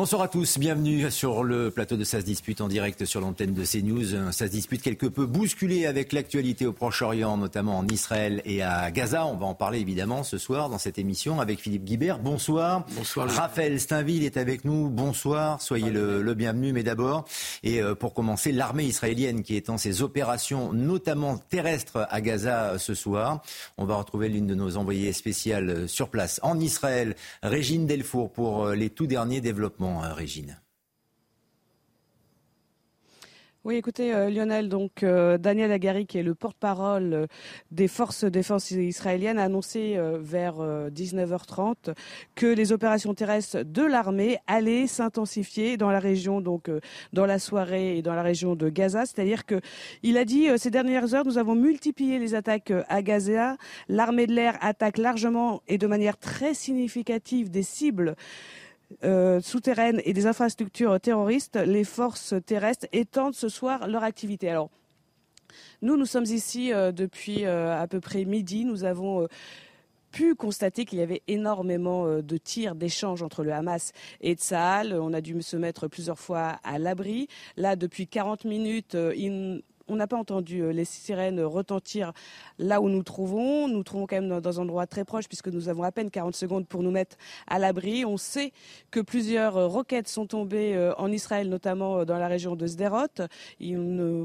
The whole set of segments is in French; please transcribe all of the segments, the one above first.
Bonsoir à tous, bienvenue sur le plateau de SAS Dispute en direct sur l'antenne de CNews. SAS Dispute quelque peu bousculé avec l'actualité au Proche-Orient, notamment en Israël et à Gaza. On va en parler évidemment ce soir dans cette émission avec Philippe Guibert. Bonsoir. Bonsoir. Raphaël Steinville est avec nous. Bonsoir, soyez le, bienvenu. Mais d'abord, et euh, pour commencer, l'armée israélienne qui est en ses opérations, notamment terrestres à Gaza ce soir. On va retrouver l'une de nos envoyées spéciales sur place en Israël, Régine Delfour, pour euh, les tout derniers développements euh, Régine. Oui, écoutez, euh, Lionel, donc euh, Daniel Agari, qui est le porte-parole des forces de défense israéliennes, a annoncé vers 19h30 que les opérations terrestres de l'armée allaient s'intensifier dans la région, donc dans la soirée et dans la région de Gaza. C'est-à-dire que il a dit ces dernières heures, nous avons multiplié les attaques à Gaza. L'armée de l'air attaque largement et de manière très significative des cibles euh, souterraines et des infrastructures terroristes, les forces terrestres étendent ce soir leur activité. Alors, nous, nous sommes ici euh, depuis euh, à peu près midi. Nous avons pu constater qu'il y avait énormément de tirs, d'échanges entre le Hamas et Tsahal. On a dû se mettre plusieurs fois à l'abri. Là, depuis 40 minutes, on n'a pas entendu euh, les sirènes retentir là où nous trouvons. Nous trouvons quand même dans un endroit très proche puisque nous avons à peine 40 secondes pour nous mettre à l'abri. On sait que plusieurs euh, roquettes sont tombées euh, en Israël, notamment dans la région de Sderot.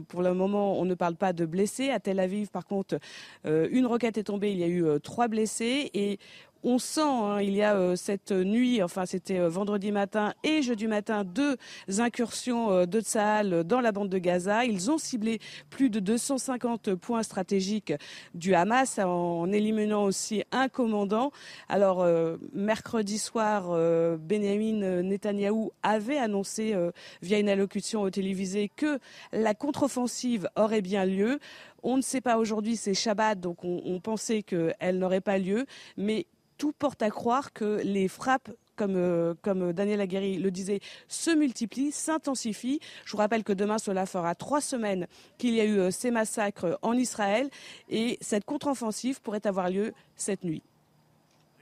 pour le moment, on ne parle pas de blessés. À Tel Aviv, par contre, une roquette est tombée. Il y a eu trois blessés on sent, hein, il y a euh, cette nuit, enfin c'était euh, vendredi matin et jeudi matin, deux incursions euh, de Tsahal dans la bande de Gaza. Ils ont ciblé plus de 250 points stratégiques du Hamas en éliminant aussi un commandant. Alors mercredi soir, Benjamin Netanyahou avait annoncé via une allocution télévisée que la contre-offensive aurait bien lieu. On ne sait pas aujourd'hui, c'est Shabbat, donc on, pensait qu'elle n'aurait pas lieu, tout porte à croire que les frappes comme, euh, comme Daniel Aguerri le disait, se multiplient, s'intensifient. Je vous rappelle que demain, cela fera trois semaines qu'il y a eu euh, ces massacres en Israël et cette contre-offensive pourrait avoir lieu cette nuit.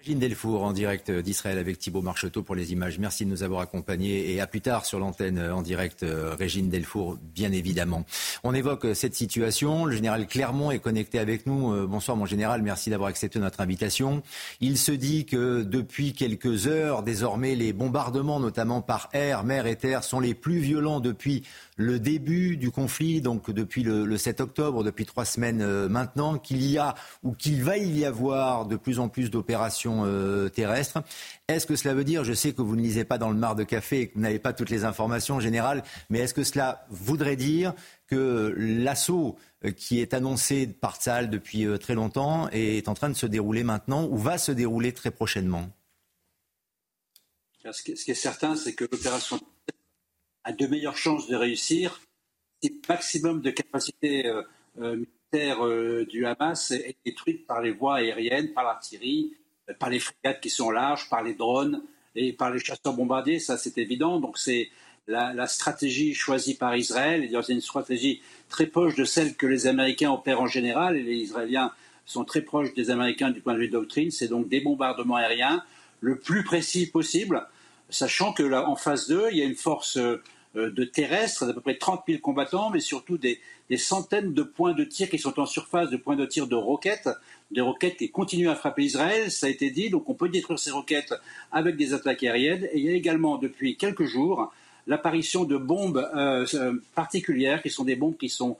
Régine Delfour en direct d'Israël avec Thibault Marcheteau pour les images. Merci de nous avoir accompagnés et à plus tard sur l'antenne en direct euh, Régine Delfour bien évidemment. On évoque cette situation. Le général Clermont est connecté avec nous. Euh, bonsoir mon général, merci d'avoir accepté notre invitation. Il se dit que depuis quelques heures désormais les bombardements notamment par air, mer et terre sont les plus violents depuis le début du conflit, donc depuis le, 7 octobre, depuis trois semaines euh, maintenant, qu'il y a ou qu'il va y avoir de plus en plus d'opérations euh, terrestres. Est-ce que cela veut dire, je sais que vous ne lisez pas dans le mar de café et que vous n'avez pas toutes les informations générales, mais est-ce que cela voudrait dire que l'assaut euh, qui est annoncé par Tsal depuis très longtemps est en train de se dérouler maintenant ou va se dérouler très prochainement? Ce qui est certain, c'est que l'opération a de meilleures chances de réussir si le maximum de capacité euh, euh, militaire euh, du Hamas est détruite par les voies aériennes, par l'artillerie, par les frégates qui sont larges, par les drones et par les chasseurs bombardiers, ça c'est évident. Donc c'est la, stratégie choisie par Israël, c'est une stratégie très proche de celle que les Américains opèrent en général, et les Israéliens sont très proches des Américains du point de vue de doctrine, c'est donc des bombardements aériens le plus précis possible, sachant que là, en phase 2, il y a une force euh, de terrestres, d'à peu près 30 000 combattants, mais surtout des, centaines de points de tir qui sont en surface, de points de tir de roquettes, des roquettes qui continuent à frapper Israël, ça a été dit, donc on peut détruire ces roquettes avec des attaques aériennes. Et il y a également, depuis quelques jours, l'apparition de bombes euh, euh, particulières, qui sont des bombes qui sont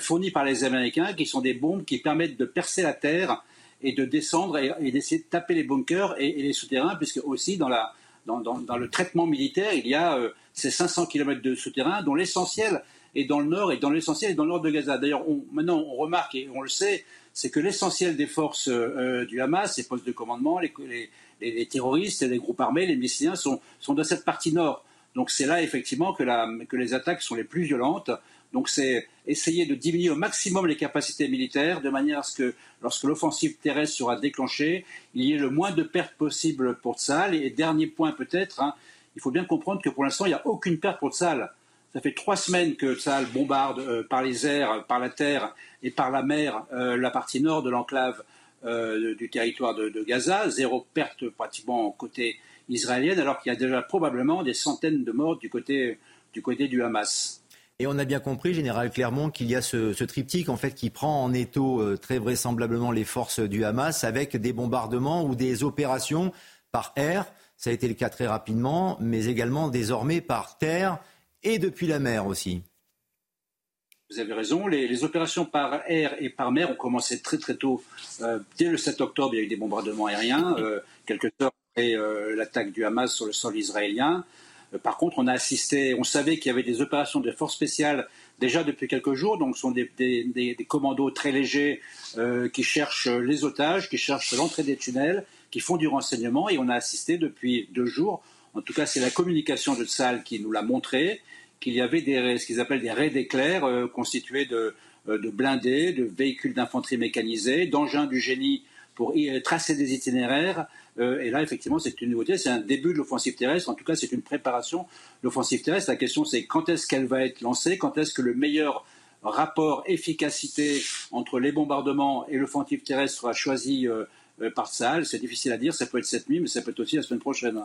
fournies par les Américains, qui sont des bombes qui permettent de percer la terre et de descendre et, d'essayer de taper les bunkers et, les souterrains, puisque aussi dans, la, dans, dans, le traitement militaire, il y a ces 500 km de souterrain, dont l'essentiel est dans le nord et dans l'essentiel est dans le nord de Gaza. D'ailleurs, maintenant, on remarque et on le sait, c'est que l'essentiel des forces euh, du Hamas, les postes de commandement, les, les, terroristes, les groupes armés, les miliciens sont, sont dans cette partie nord. Donc c'est là effectivement que, la, que, les attaques sont les plus violentes. Donc c'est essayer de diminuer au maximum les capacités militaires de manière à ce que lorsque l'offensive terrestre sera déclenchée, il y ait le moins de pertes possible pour Tsahal. Et dernier point peut-être, hein, il faut bien comprendre que pour l'instant, il n'y a aucune perte pour Tsahal. Ça fait trois semaines que Tsahal bombarde euh, par les airs, par la terre et par la mer euh, la partie nord de l'enclave euh, du territoire de, Gaza. Zéro perte pratiquement côté israélienne, alors qu'il y a déjà probablement des centaines de morts du, côté du Hamas. Et on a bien compris, Général Clermont, qu'il y a ce, triptyque en fait qui prend en étau euh, très vraisemblablement les forces du Hamas avec des bombardements ou des opérations par air. Ça a été le cas très rapidement, mais également désormais par terre et depuis la mer aussi. Vous avez raison. Les, opérations par air et par mer ont commencé très très tôt. Euh, dès le 7 octobre, il y a eu des bombardements aériens, euh, quelques heures après l'attaque du Hamas sur le sol israélien. Par contre, on a assisté, on savait qu'il y avait des opérations de forces spéciales déjà depuis quelques jours. Donc, ce sont des, commandos très légers qui cherchent les otages, qui cherchent l'entrée des tunnels, qui font du renseignement. Et on a assisté depuis deux jours. En tout cas, c'est la communication de Tsal qui nous l'a montré qu'il y avait des, ce qu'ils appellent des raids d'éclairs euh, constitués de, euh, de, blindés, de véhicules d'infanterie mécanisés, d'engins du génie pour y, tracer des itinéraires. Euh, et là, effectivement, c'est une nouveauté, c'est un début de l'offensive terrestre. En tout cas, c'est une préparation de l'offensive terrestre. La question, c'est quand est-ce qu'elle va être lancée? Quand est-ce que le meilleur rapport efficacité entre les bombardements et l'offensive terrestre sera choisi par Sahel? C'est difficile à dire. Ça peut être cette nuit, mais ça peut être aussi la semaine prochaine.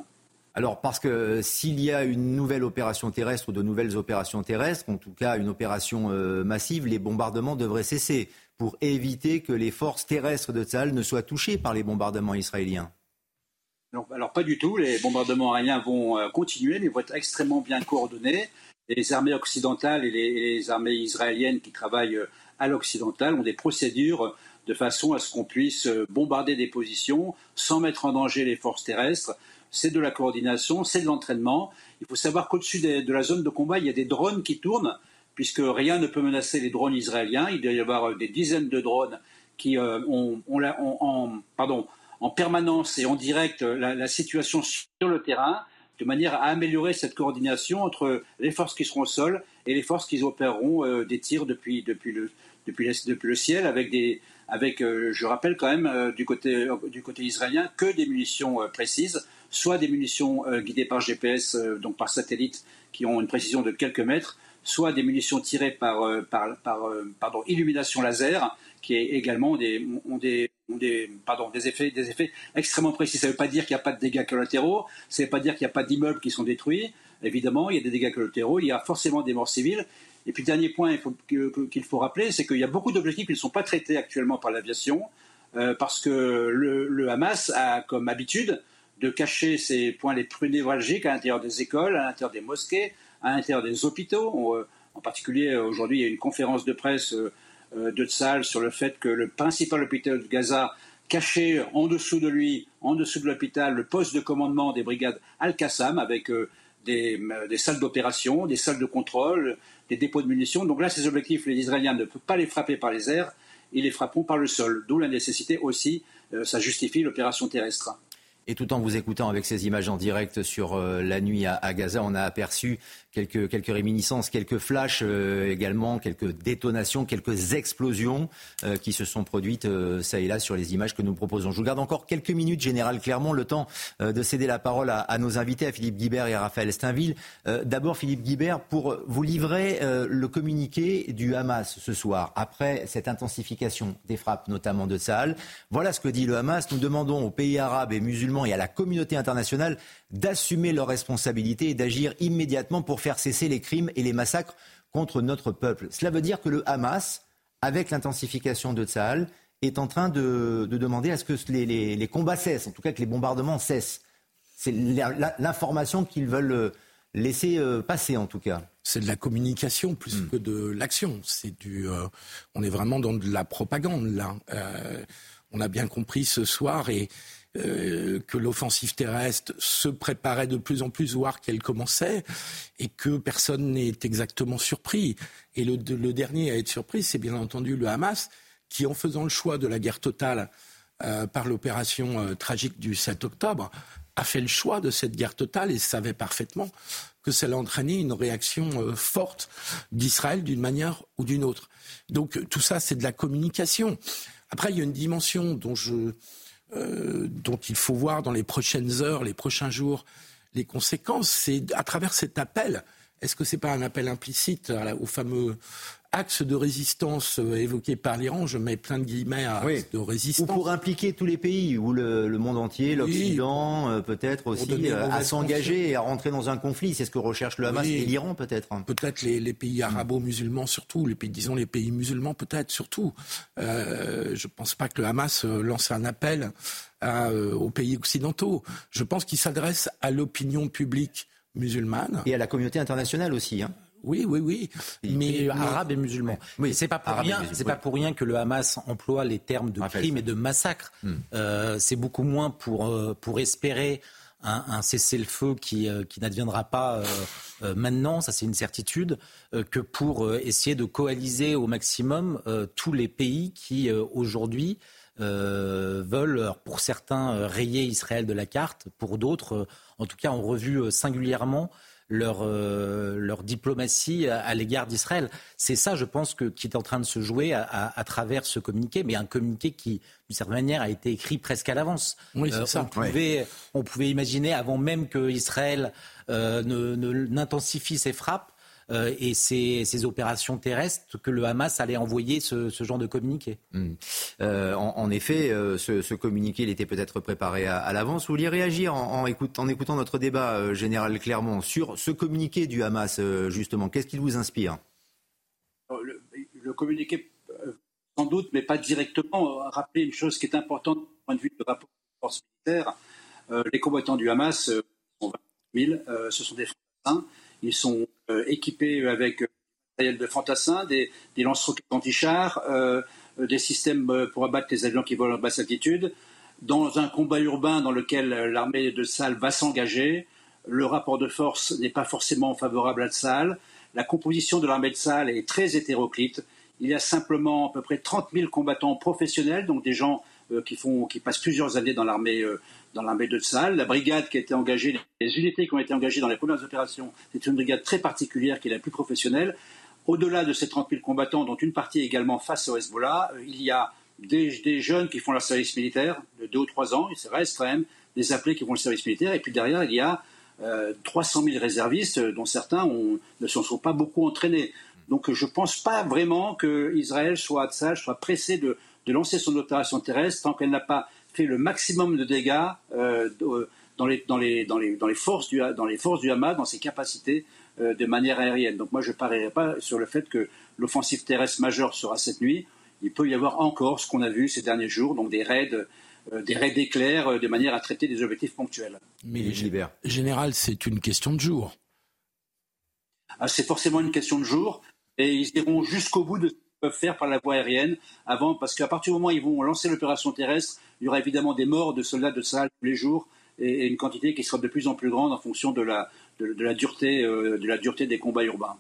Alors, parce que s'il y a une nouvelle opération terrestre ou de nouvelles opérations terrestres, en tout cas une opération euh, massive, les bombardements devraient cesser pour éviter que les forces terrestres de Tzal ne soient touchées par les bombardements israéliens. Alors, pas du tout. Les bombardements aériens vont euh, continuer, mais vont être extrêmement bien coordonnés. Les armées occidentales et les, armées israéliennes qui travaillent euh, à l'occidental ont des procédures de façon à ce qu'on puisse bombarder des positions sans mettre en danger les forces terrestres c'est de la coordination, c'est de l'entraînement. Il faut savoir qu'au-dessus de la zone de combat, il y a des drones qui tournent, puisque rien ne peut menacer les drones israéliens. Il doit y avoir des dizaines de drones qui euh, ont, en, permanence et en direct la, situation sur le terrain, de manière à améliorer cette coordination entre les forces qui seront au sol et les forces qui opéreront euh, des tirs depuis, depuis, le, depuis, le ciel avec des, avec, euh, je rappelle quand même, du, côté, du côté israélien, que des munitions précises soit des munitions euh, guidées par GPS, euh, donc par satellite, qui ont une précision de quelques mètres, soit des munitions tirées par, euh, par, pardon, illumination laser, qui est également des, ont des, des, des, effets, des effets extrêmement précis. Ça ne veut pas dire qu'il n'y a pas de dégâts collatéraux, ça ne veut pas dire qu'il n'y a pas d'immeubles qui sont détruits. Évidemment, il y a des dégâts collatéraux, il y a forcément des morts civiles. Et puis, dernier point qu'il faut, rappeler, c'est qu'il y a beaucoup d'objectifs qui ne sont pas traités actuellement par l'aviation, parce que le, Hamas a comme habitude de cacher ces points les plus névralgiques à l'intérieur des écoles, à l'intérieur des mosquées, à l'intérieur des hôpitaux. Euh, en particulier, euh, aujourd'hui, il y a une conférence de presse euh, de Tsal sur le fait que le principal hôpital de Gaza cachait en dessous de lui, en dessous de l'hôpital, le poste de commandement des brigades Al-Qassam avec des, des, salles d'opération, des salles de contrôle, des dépôts de munitions. Donc là, ces objectifs, les Israéliens ne peuvent pas les frapper par les airs, ils les frapperont par le sol. D'où la nécessité aussi, ça justifie l'opération terrestre. Et tout en vous écoutant avec ces images en direct sur euh, la nuit à, Gaza, on a aperçu quelques, quelques réminiscences, quelques flashs euh, également, quelques détonations, quelques explosions euh, qui se sont produites ça et là sur les images que nous proposons. Je vous garde encore quelques minutes, Général Clermont, le temps de céder la parole à, nos invités, à Philippe Guibert et à Raphaël Steinville. D'abord, Philippe Guibert, pour vous livrer le communiqué du Hamas ce soir, après cette intensification des frappes, notamment de Sahel. Voilà ce que dit le Hamas. Nous demandons aux pays arabes et musulmans et à la communauté internationale d'assumer leurs responsabilités et d'agir immédiatement pour faire cesser les crimes et les massacres contre notre peuple. Cela veut dire que le Hamas, avec l'intensification de Tsahal, est en train de, demander à ce que les, combats cessent, en tout cas que les bombardements cessent. C'est l'information qu'ils veulent euh, laisser euh, passer, en tout cas. C'est de la communication plus hmm. que de l'action. C'est du, euh, on est vraiment dans de la propagande là. on a bien compris ce soir et euh, que l'offensive terrestre se préparait de plus en plus, voire qu'elle commençait, et que personne n'est exactement surpris. Et le, dernier à être surpris, c'est bien entendu le Hamas, qui, en faisant le choix de la guerre totale euh, par l'opération euh, tragique du 7 octobre, a fait le choix de cette guerre totale et savait parfaitement que allait entraîner une réaction forte d'Israël d'une manière ou d'une autre. Donc tout ça, c'est de la communication. Après, il y a une dimension dont je, euh, dont il faut voir dans les prochaines heures, les prochains jours, les conséquences, c'est à travers cet appel est-ce que c'est pas un appel implicite au fameux axe de résistance euh, évoqué par l'Iran, je mets plein de guillemets à de résistance. Ou pour impliquer tous les pays, ou le, monde entier, l'Occident, euh, peut-être aussi, euh, à s'engager et à rentrer dans un conflit. C'est ce que recherche le Hamas et l'Iran, peut-être. Peut-être les, pays arabo-musulmans surtout, les pays, disons les pays musulmans peut-être surtout. je ne pense pas que le Hamas lance un appel aux pays occidentaux. Je pense qu'il s'adresse à l'opinion publique musulmane. Et à la communauté internationale aussi. Hein. Oui, oui, oui. Mais, arabes et musulmans. Oui, c'est pas pour rien. C'est pas pour rien que le Hamas emploie les termes de crime et de massacre. Hmm. Euh, c'est beaucoup moins pour euh, pour espérer un, un cessez-le-feu qui, euh, qui n'adviendra pas maintenant, ça c'est une certitude, que pour essayer de coaliser au maximum tous les pays qui aujourd'hui veulent, pour certains, rayer Israël de la carte, pour d'autres, en tout cas, ont revu singulièrement leur, euh, leur diplomatie à, l'égard d'Israël. C'est ça, je pense, que, qui est en train de se jouer à, à, travers ce communiqué, mais un communiqué qui, d'une certaine manière, a été écrit presque à l'avance. Oui, c'est euh, ça. On pouvait, on pouvait imaginer, avant même que Israël euh, n'intensifie ses frappes, euh, et ces, opérations terrestres que le Hamas allait envoyer ce, genre de communiqué. Hmm. Euh, en, effet, euh, ce, communiqué, il était peut-être préparé à, l'avance. Vous vouliez réagir en, écoutant notre débat, Général Clermont, sur ce communiqué du Hamas, justement. Qu'est-ce qu'il vous inspire? Le, communiqué, sans doute, mais pas directement, rappeler une chose qui est importante du point de vue de rapport de force militaire. les combattants du Hamas sont 20 000, ce sont des Français. Ils sont euh, équipés avec euh, de fantassins, des, lance-roquettes anti-chars, euh, des systèmes pour abattre les avions qui volent en basse altitude. Dans un combat urbain dans lequel l'armée de Salle va s'engager, le rapport de force n'est pas forcément favorable à Salle. La composition de l'armée de Salle est très hétéroclite. Il y a simplement à peu près 30 000 combattants professionnels, donc des gens qui, font, qui passent plusieurs années dans l'armée dans l'armée de Tsahal. La brigade qui a été engagée, les unités qui ont été engagées dans les premières opérations, c'est une brigade très particulière qui est la plus professionnelle. Au-delà de ces 30 000 combattants, dont une partie également face au Hezbollah, euh, il y a des, jeunes qui font leur service militaire de 2 ou 3 ans, il reste quand même des appelés qui font le service militaire, et puis derrière, il y a 300 euh, 000 réservistes, euh, dont certains ne se sont pas beaucoup entraînés. Donc je ne pense pas vraiment qu'Israël soit, soit pressé de, de lancer son opération terrestre tant qu'elle n'a pas fait le maximum de dégâts euh, dans, les, dans, les, dans, les, dans, les forces du, dans les forces du Hamas, dans ses capacités euh, de manière aérienne. Donc moi, je ne parierai pas sur le fait que l'offensive terrestre majeure sera cette nuit. Il peut y avoir encore ce qu'on a vu ces derniers jours, donc des raids euh, des raids d'éclairs de manière à traiter des objectifs ponctuels. Mais général, c'est une question de jour. Ah, c'est forcément une question de jour, et ils iront jusqu'au bout de peuvent faire par la voie aérienne, avant, parce qu'à partir du moment où ils vont lancer l'opération terrestre, il y aura évidemment des morts de soldats de Sahel tous les jours et, une quantité qui sera de plus en plus grande en fonction de la, de, la, dureté, euh, de la dureté des combats urbains.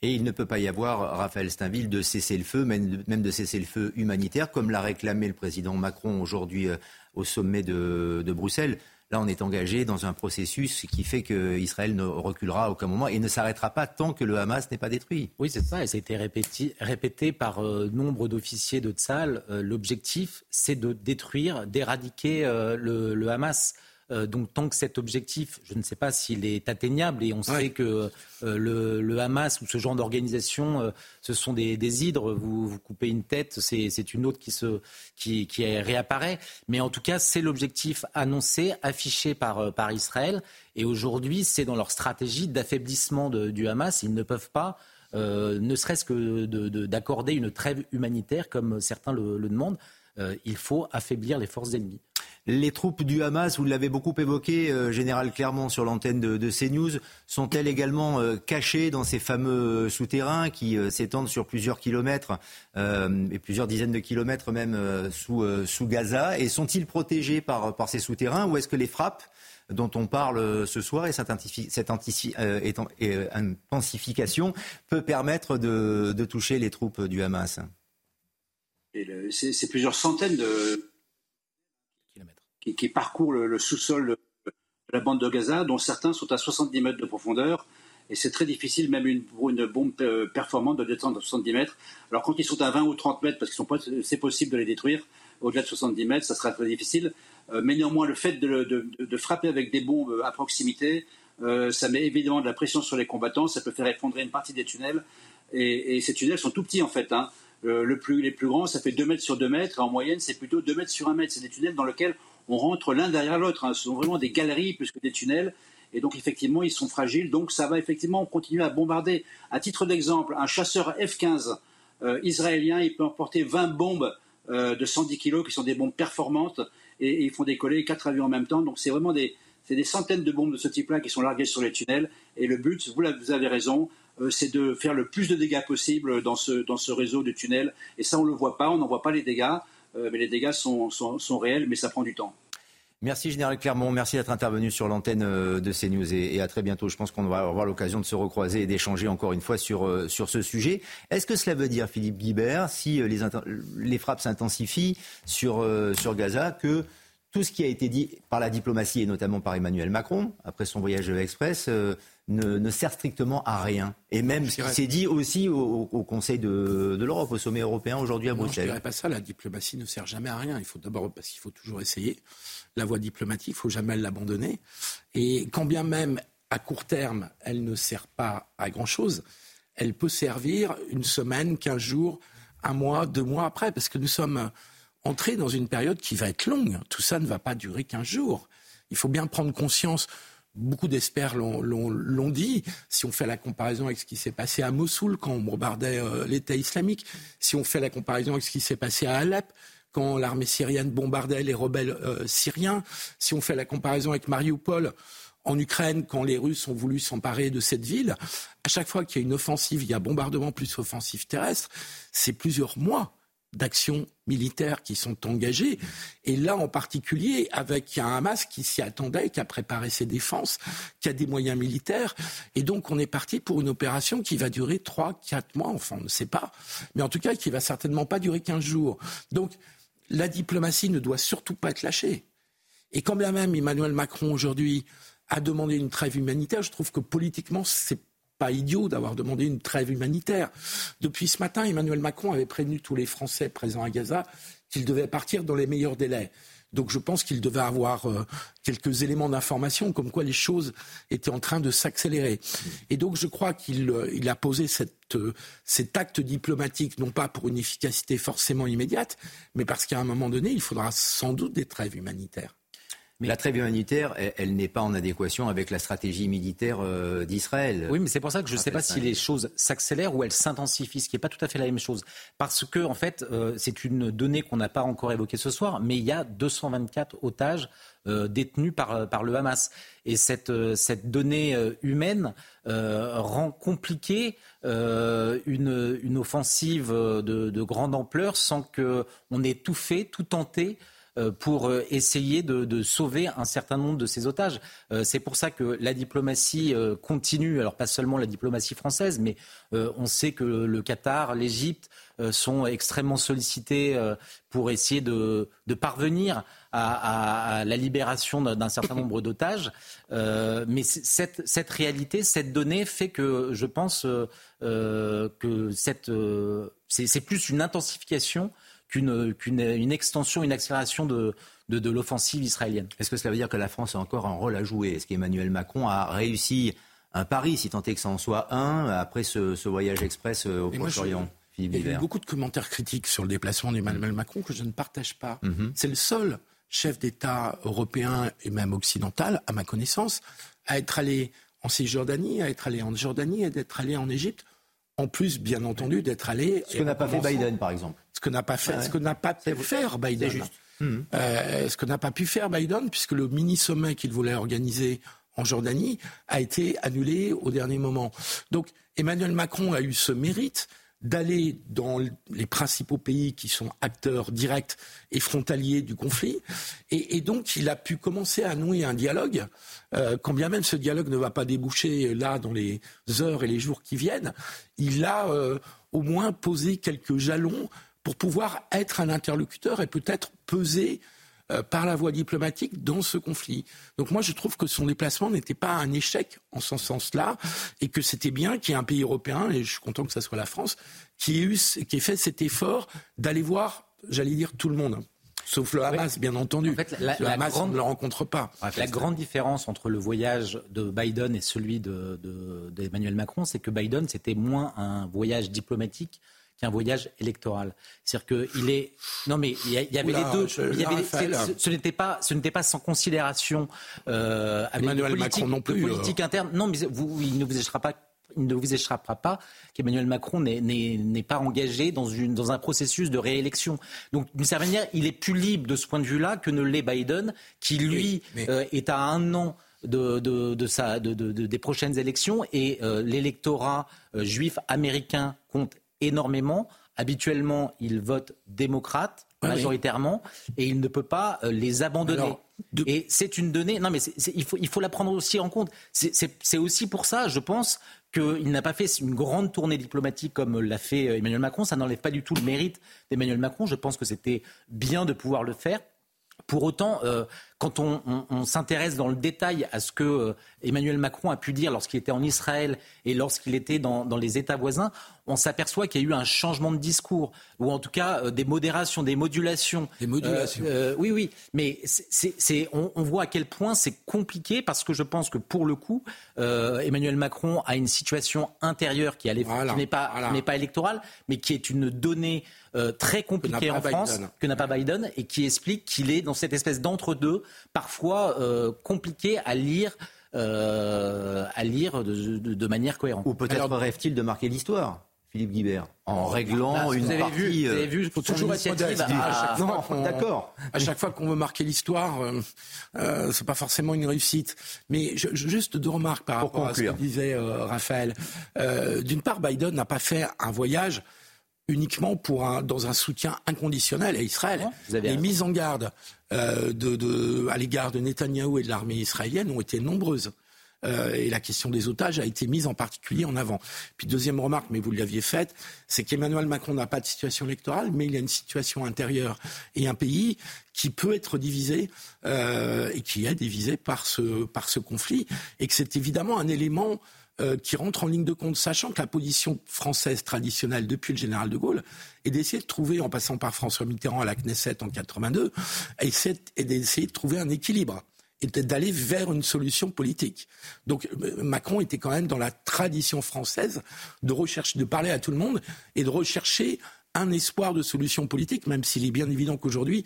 Et il ne peut pas y avoir, Raphaël Steinville, de cesser le feu, même, de cesser le feu humanitaire, comme l'a réclamé le président Macron aujourd'hui euh, au sommet de Bruxelles. Là, on est engagé dans un processus qui fait qu'Israël ne reculera à aucun moment et ne s'arrêtera pas tant que le Hamas n'est pas détruit. Oui, c'est ça, et ça a été répété, par euh, nombre d'officiers de Tzal. Euh, l'objectif, c'est de détruire, d'éradiquer euh, le, Hamas. Euh, donc tant que cet objectif, je ne sais pas s'il est atteignable, et on sait que euh, le, Hamas ou ce genre d'organisation, euh, ce sont des, hydres. Vous, vous, coupez une tête, c'est une autre qui, se, qui, qui réapparaît. Mais en tout cas, c'est l'objectif annoncé, affiché par, par Israël. Et aujourd'hui, c'est dans leur stratégie d'affaiblissement du Hamas. Ils ne peuvent pas ne serait-ce que d'accorder une trêve humanitaire comme certains le, le demandent. il faut affaiblir les forces ennemies. Les troupes du Hamas, vous l'avez beaucoup évoqué, euh, Général Clermont, sur l'antenne de, CNews, sont-elles également euh, cachées dans ces fameux souterrains qui euh, s'étendent sur plusieurs kilomètres et plusieurs dizaines de kilomètres même sous, Gaza? Et sont-ils protégés par, par ces souterrains ou est-ce que les frappes dont on parle ce soir et cette, intensification peut permettre de, de toucher les troupes du Hamas? C'est plusieurs centaines de, qui, parcourent le, sous-sol de, la bande de Gaza, dont certains sont à 70 mètres de profondeur. Et c'est très difficile, même une, pour une bombe euh, performante, de descendre à 70 mètres. Alors quand ils sont à 20 ou 30 mètres, parce que c'est possible de les détruire, au-delà de 70 mètres, ça sera très difficile. Euh, mais néanmoins, le fait de, frapper avec des bombes à proximité ça met évidemment de la pression sur les combattants, ça peut faire effondrer une partie des tunnels. Et, ces tunnels sont tout petits en fait. Hein. Les plus grands, ça fait 2 mètres sur 2 mètres. En moyenne, c'est plutôt 2 mètres sur 1 mètre. C'est des tunnels dans lesquels on rentre l'un derrière l'autre. Hein. Ce sont vraiment des galeries plus que des tunnels. Et donc, effectivement, ils sont fragiles. Donc, ça va effectivement continuer à bombarder. À titre d'exemple, un chasseur F-15 euh, israélien, il peut emporter 20 bombes euh, de 110 kg qui sont des bombes performantes et, ils font décoller quatre avions en même temps. Donc, c'est vraiment des, des centaines de bombes de ce type-là qui sont larguées sur les tunnels. Et le but, vous, vous avez raison, euh, c'est de faire le plus de dégâts possible dans ce, dans ce réseau de tunnels. Et ça, on ne le voit pas, on n'en voit pas les dégâts, mais les dégâts sont, sont, réels, mais ça prend du temps. Merci Général Clermont, merci d'être intervenu sur l'antenne euh, de CNews et, à très bientôt. Je pense qu'on va avoir l'occasion de se recroiser et d'échanger encore une fois sur, euh, sur ce sujet. Est-ce que cela veut dire, Philippe Guibert, si euh, les, les frappes s'intensifient sur, sur Gaza, que tout ce qui a été dit par la diplomatie et notamment par Emmanuel Macron après son voyage express ne, sert strictement à rien. Et même ce qui s'est dit aussi au, Conseil de, l'Europe, au sommet européen aujourd'hui à Bruxelles. je ne dirais pas ça. La diplomatie ne sert jamais à rien. Il faut d'abord, parce qu'il faut toujours essayer. La voie diplomatique, il faut jamais l'abandonner. Et quand bien même à court terme, elle ne sert pas à grand chose, elle peut servir une semaine, quinze jours, un mois, deux mois après, parce que nous sommes entrés dans une période qui va être longue. Tout ça ne va pas durer quinze jours. Il faut bien prendre conscience Beaucoup d'experts l'ont dit. Si on fait la comparaison avec ce qui s'est passé à Mossoul quand on bombardait euh, l'État islamique, si on fait la comparaison avec ce qui s'est passé à Alep quand l'armée syrienne bombardait les rebelles euh, syriens, si on fait la comparaison avec Mariupol en Ukraine, quand les Russes ont voulu s'emparer de cette ville, à chaque fois qu'il y a une offensive, il y a bombardement plus offensive terrestre, c'est plusieurs mois d'actions militaires qui sont engagées. Et là, en particulier, avec un Hamas qui s'y attendait, qui a préparé ses défenses, qui a des moyens militaires. Et donc, on est parti pour une opération qui va durer trois, quatre mois, enfin, on ne sait pas. Mais en tout cas, qui va certainement pas durer 15 jours. Donc, la diplomatie ne doit surtout pas être lâchée. Et quand bien même Emmanuel Macron, aujourd'hui, a demandé une trêve humanitaire, je trouve que politiquement, c'est pas idiot d'avoir demandé une trêve humanitaire. Depuis ce matin, Emmanuel Macron avait prévenu tous les Français présents à Gaza qu'ils devaient partir dans les meilleurs délais. Donc je pense qu'il devait avoir euh, quelques éléments d'information comme quoi les choses étaient en train de s'accélérer. Et donc je crois qu'il euh, a posé euh, cet acte diplomatique non pas pour une efficacité forcément immédiate, mais parce qu'à un moment donné, il faudra sans doute des trêves humanitaires. Mais la trêve humanitaire, elle, n'est pas en adéquation avec la stratégie militaire euh, d'Israël. Oui, mais c'est pour ça que je ne sais pas si les choses s'accélèrent ou elles s'intensifient, ce qui n'est pas tout à fait la même chose. Parce que, en fait, euh, c'est une donnée qu'on n'a pas encore évoquée ce soir, mais il y a 224 otages euh, détenus par, par le Hamas. Et cette, cette donnée humaine rend compliqué une, une offensive de, de grande ampleur sans qu'on ait tout fait, tout tenté pour euh, essayer de, sauver un certain nombre de ces otages. Euh, c'est pour ça que la diplomatie continue, alors pas seulement la diplomatie française, mais on sait que le Qatar, l'Égypte sont extrêmement sollicités pour essayer de, parvenir à, la libération d'un certain nombre d'otages. mais cette, réalité, cette donnée fait que je pense que c'est plus une intensification qu'une extension, une accélération de, de, l'offensive israélienne. Est-ce que cela veut dire que la France a encore un rôle à jouer? Est-ce qu'Emmanuel Macron a réussi un pari, si tant est que ça en soit un, après ce, voyage express euh, au Proche-Orient Il y a eu beaucoup de commentaires critiques sur le déplacement d'Emmanuel Macron que je ne partage pas. Mhm. C'est le seul chef d'État européen et même occidental, à ma connaissance, à être allé en Cisjordanie, à être allé en Jordanie et d'être allé en Égypte. En plus, bien entendu, d'être allé. Ce que n'a pas fait Biden, par exemple que n'a pas fait, ce que n'a pas pu faire Biden. Euh, ce que n'a pas pu faire Biden, puisque le mini-sommet qu'il voulait organiser en Jordanie a été annulé au dernier moment. Donc Emmanuel Macron a eu ce mérite d'aller dans les principaux pays qui sont acteurs directs et frontaliers du conflit. Et, donc, il a pu commencer à nouer un dialogue, euh, quand bien même ce dialogue ne va pas déboucher là dans les heures et les jours qui viennent. Il a euh, au moins posé quelques jalons pour pouvoir être un interlocuteur et peut-être peser euh, par la voie diplomatique dans ce conflit. Donc moi, je trouve que son déplacement n'était pas un échec en ce sens-là, et que c'était bien qu'il y ait un pays européen, et je suis content que ce soit la France, qui ait, eu, qui ait fait cet effort d'aller voir, j'allais dire, tout le monde. Sauf le Hamas, bien entendu. En fait, la, le Hamas, grande, ne le rencontre pas. La grande différence entre le voyage de Biden et celui d'Emmanuel de, Macron, c'est que Biden, c'était moins un voyage diplomatique qu'un voyage électoral. C'est-à-dire qu'il est. Non, mais il y, avait les deux. Il y avait ce, n'était pas, ce n'était pas sans considération. Euh, Emmanuel Macron non plus. Politique euh. interne. Non, mais vous, il ne vous échappera pas il ne vous échappera pas qu'Emmanuel Macron n'est pas engagé dans, une, dans un processus de réélection. Donc, d'une certaine manière, il est plus libre de ce point de vue-là que ne l'est Biden, qui, lui, euh, est à un an de, de, de, sa, des prochaines élections et euh, l'électorat euh, juif américain compte énormément. Habituellement, il vote démocrate majoritairement et il ne peut pas les abandonner. Et c'est une donnée. Non, mais il, faut, il faut la prendre aussi en compte. C'est aussi pour ça, je pense, qu'il n'a pas fait une grande tournée diplomatique comme l'a fait euh, Emmanuel Macron. Ça n'enlève pas du tout le mérite d'Emmanuel Macron. Je pense que c'était bien de pouvoir le faire. Pour autant, euh, quand on, s'intéresse dans le détail à ce que euh, Emmanuel Macron a pu dire lorsqu'il était en Israël et lorsqu'il était dans, les États voisins, on s'aperçoit qu'il y a eu un changement de discours, ou en tout cas euh, des modérations, des modulations. Des modulations. oui, oui, mais on, voit à quel point c'est compliqué parce que je pense que pour le coup, Emmanuel Macron a une situation intérieure qui, n'est pas, pas électorale, mais qui est une donnée très compliquée en France, que n'a pas Biden, et qui explique qu'il est dans cette espèce d'entre-deux parfois euh, compliqué à lire. Euh, à lire de, manière cohérente. Ou peut-être rêve-t-il de marquer l'histoire Philippe Guibert, en réglant bah, une partie. Vu, vous avez vu, faut toujours être modeste. D'accord. À chaque fois qu'on veut marquer l'histoire, euh, c'est pas forcément une réussite. Mais juste deux remarques par rapport à ce que disait Raphaël. D'une part, Biden n'a pas fait un voyage uniquement pour un, dans un soutien inconditionnel à Israël. Les mises en garde euh, de, de, à l'égard de Netanyahou et de l'armée israélienne ont été nombreuses. Euh, et la question des otages a été mise en particulier en avant. Puis deuxième remarque, mais vous l'aviez faite, c'est qu'Emmanuel Macron n'a pas de situation électorale, mais il a une situation intérieure et un pays qui peut être divisé euh, et qui est divisé par ce, par ce conflit, et que c'est évidemment un élément euh, qui rentre en ligne de compte, sachant que la position française traditionnelle depuis le général de Gaulle est d'essayer de trouver, en passant par François Mitterrand à la Knesset en 82, et d'essayer de trouver un équilibre et d'aller vers une solution politique. Donc euh, Macron était quand même dans la tradition française de recherche, de parler à tout le monde et de rechercher un espoir de solution politique, même s'il est bien évident qu'aujourd'hui,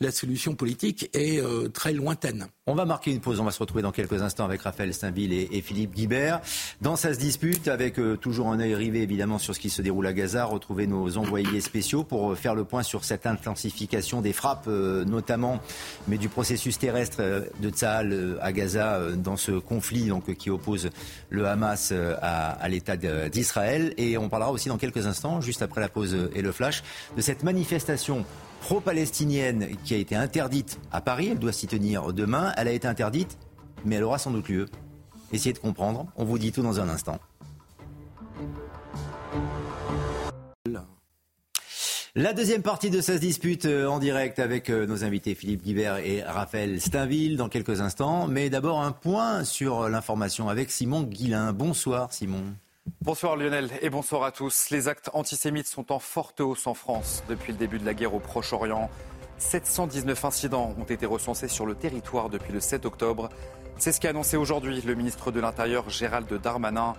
la solution politique est euh, très lointaine. On va marquer une pause, on va se retrouver dans quelques instants avec Raphaël Steinville et, Philippe Guibert. Dans sa dispute, avec euh, toujours un œil rivé évidemment sur ce qui se déroule à Gaza, retrouver nos envoyés spéciaux pour euh, faire le point sur cette intensification des frappes, notamment, mais du processus terrestre de Tsahal à Gaza dans ce conflit donc, qui oppose le Hamas à l'État d'Israël. Et on parlera aussi dans quelques instants, juste après la pause et le flash, de cette manifestation pro-palestinienne qui a été interdite à Paris. Elle doit s'y tenir demain. Elle a été interdite, mais elle aura sans doute lieu. Essayez de comprendre. On vous dit tout dans un instant. La deuxième partie de cette dispute euh, en direct avec euh, nos invités Philippe Guibert et Raphaël Steinville dans quelques instants. Mais d'abord un point sur l'information avec Simon Guillain. Bonsoir Simon. Bonsoir Lionel et bonsoir à tous. Les actes antisémites sont en forte hausse en France depuis le début de la guerre au Proche-Orient. 719 incidents ont été recensés sur le territoire depuis le 7 octobre. C'est ce qu'a annoncé aujourd'hui le ministre de l'Intérieur Gérald Darmanin.